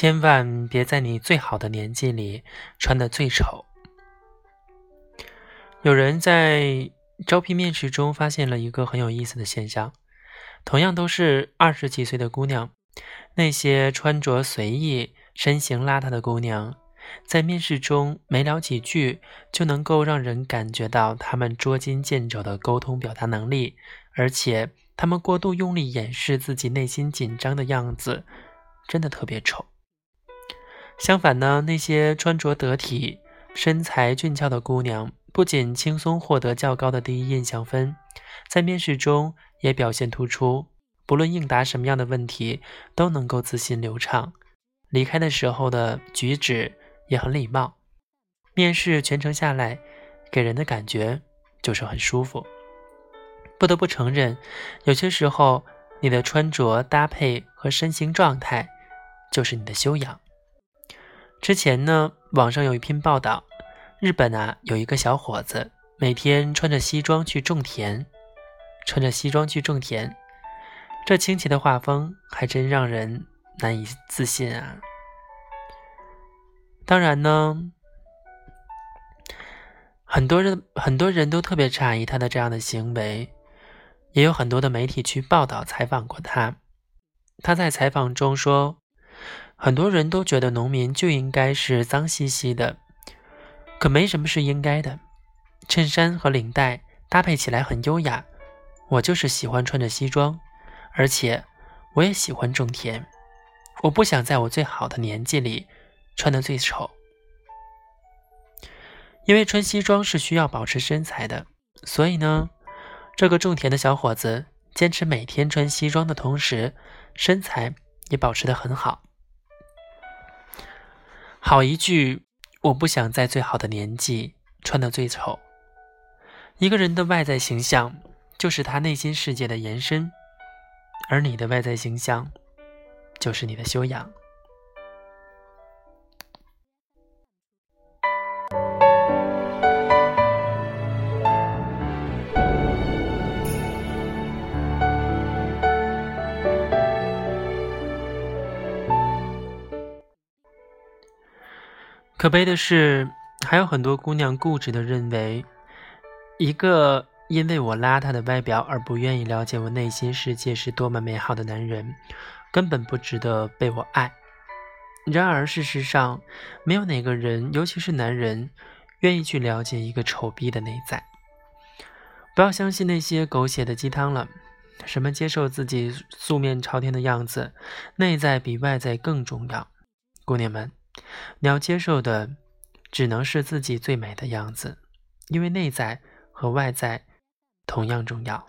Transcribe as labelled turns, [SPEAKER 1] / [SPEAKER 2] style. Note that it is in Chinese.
[SPEAKER 1] 千万别在你最好的年纪里穿得最丑。有人在招聘面试中发现了一个很有意思的现象：同样都是二十几岁的姑娘，那些穿着随意、身形邋遢的姑娘，在面试中没聊几句，就能够让人感觉到她们捉襟见肘的沟通表达能力，而且她们过度用力掩饰自己内心紧张的样子，真的特别丑。相反呢，那些穿着得体、身材俊俏的姑娘，不仅轻松获得较高的第一印象分，在面试中也表现突出。不论应答什么样的问题，都能够自信流畅。离开的时候的举止也很礼貌。面试全程下来，给人的感觉就是很舒服。不得不承认，有些时候你的穿着搭配和身形状态，就是你的修养。之前呢，网上有一篇报道，日本啊有一个小伙子每天穿着西装去种田，穿着西装去种田，这清奇的画风还真让人难以自信啊。当然呢，很多人很多人都特别诧异他的这样的行为，也有很多的媒体去报道采访过他，他在采访中说。很多人都觉得农民就应该是脏兮兮的，可没什么是应该的。衬衫和领带搭配起来很优雅，我就是喜欢穿着西装，而且我也喜欢种田。我不想在我最好的年纪里穿得最丑，因为穿西装是需要保持身材的。所以呢，这个种田的小伙子坚持每天穿西装的同时，身材也保持得很好。好一句，我不想在最好的年纪穿得最丑。一个人的外在形象就是他内心世界的延伸，而你的外在形象就是你的修养。可悲的是，还有很多姑娘固执的认为，一个因为我邋遢的外表而不愿意了解我内心世界是多么美好的男人，根本不值得被我爱。然而，事实上，没有哪个人，尤其是男人，愿意去了解一个丑逼的内在。不要相信那些狗血的鸡汤了，什么接受自己素面朝天的样子，内在比外在更重要，姑娘们。你要接受的，只能是自己最美的样子，因为内在和外在同样重要。